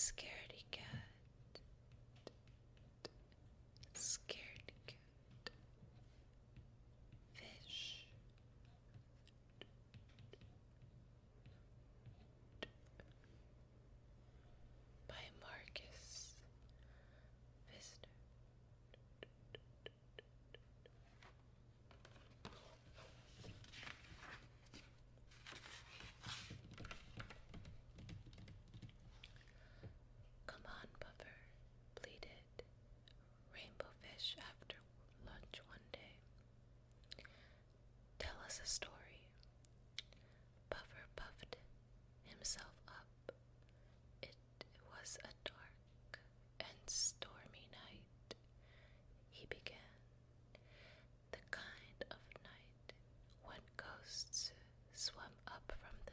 scared. us a story. Puffer puffed himself up. It was a dark and stormy night, he began. The kind of night when ghosts swam up from the.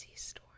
sea story.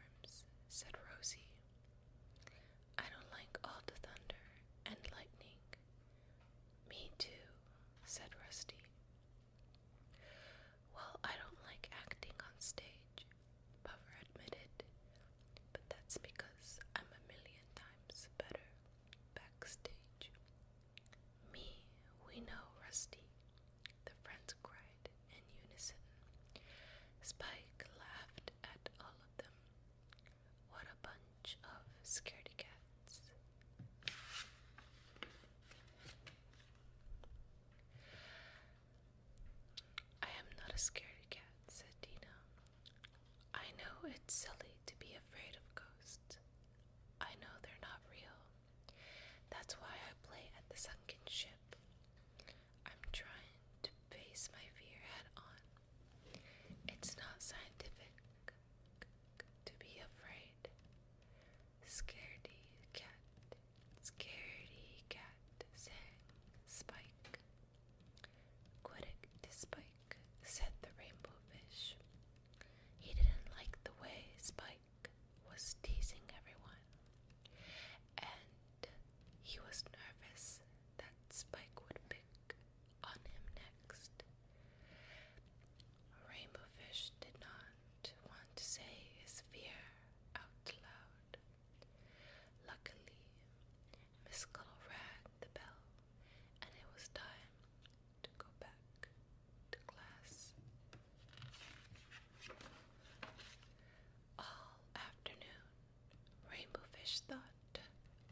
Thought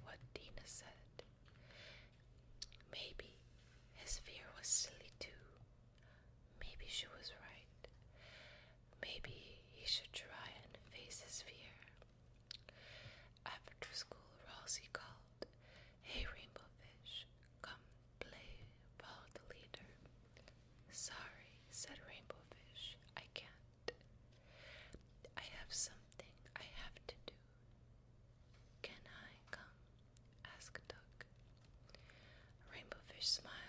what Dina said. Maybe his fear was silly too. Maybe she was smile.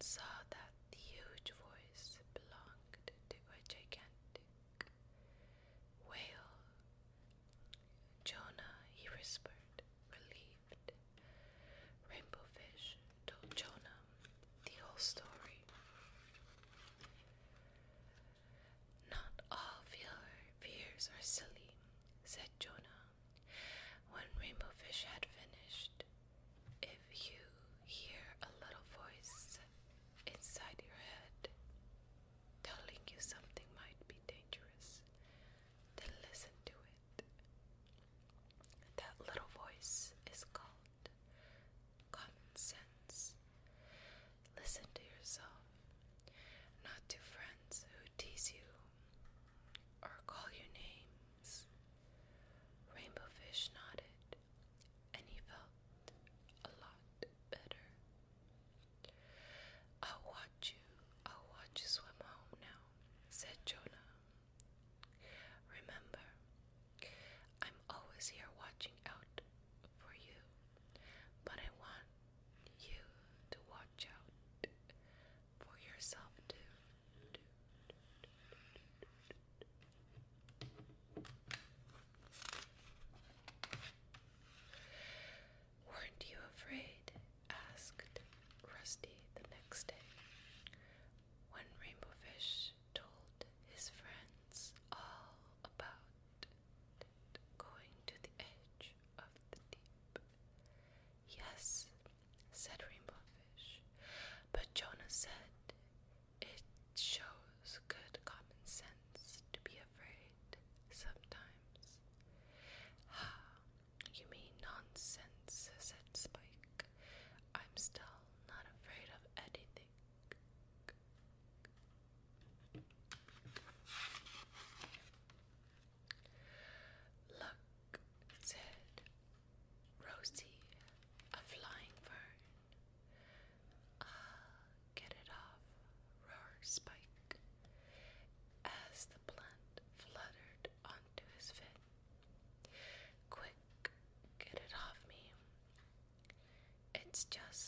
saw that It's just